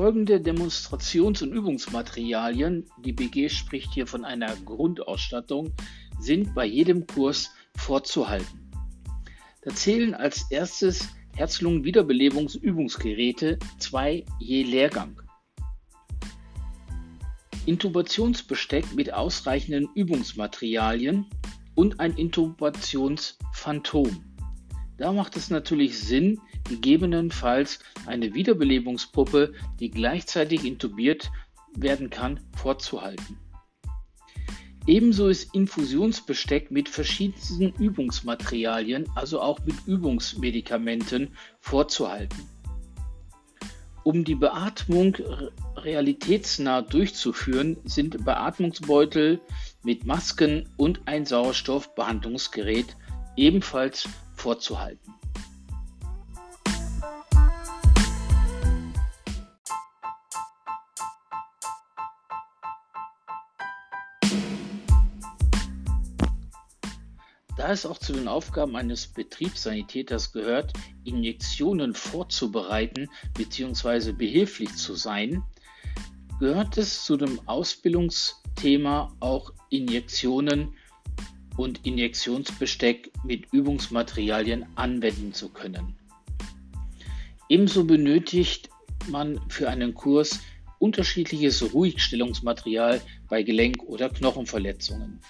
Folgende Demonstrations- und Übungsmaterialien, die BG spricht hier von einer Grundausstattung, sind bei jedem Kurs vorzuhalten. Da zählen als erstes Herz-Lungen-Wiederbelebungsübungsgeräte, zwei je Lehrgang. Intubationsbesteck mit ausreichenden Übungsmaterialien und ein Intubationsphantom. Da macht es natürlich Sinn, gegebenenfalls eine Wiederbelebungspuppe, die gleichzeitig intubiert werden kann, vorzuhalten. Ebenso ist Infusionsbesteck mit verschiedensten Übungsmaterialien, also auch mit Übungsmedikamenten, vorzuhalten. Um die Beatmung realitätsnah durchzuführen, sind Beatmungsbeutel mit Masken und ein Sauerstoffbehandlungsgerät ebenfalls vorzuhalten. Da es auch zu den Aufgaben eines Betriebssanitäters gehört, Injektionen vorzubereiten bzw. behilflich zu sein, gehört es zu dem Ausbildungsthema auch Injektionen und Injektionsbesteck mit Übungsmaterialien anwenden zu können. Ebenso benötigt man für einen Kurs unterschiedliches Ruhigstellungsmaterial bei Gelenk- oder Knochenverletzungen.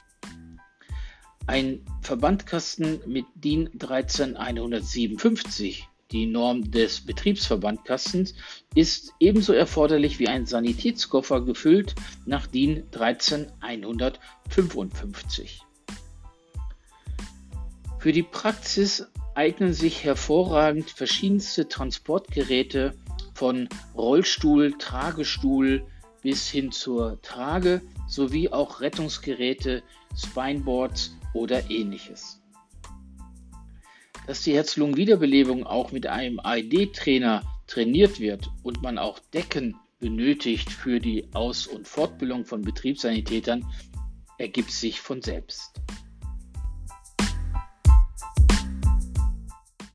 Ein Verbandkasten mit DIN 13157, die Norm des Betriebsverbandkastens, ist ebenso erforderlich wie ein Sanitätskoffer gefüllt nach DIN 13155. Für die Praxis eignen sich hervorragend verschiedenste Transportgeräte von Rollstuhl, Tragestuhl bis hin zur Trage sowie auch Rettungsgeräte, Spineboards oder ähnliches. Dass die Herz-Lungen-Wiederbelebung auch mit einem AED-Trainer trainiert wird und man auch Decken benötigt für die Aus- und Fortbildung von Betriebssanitätern, ergibt sich von selbst.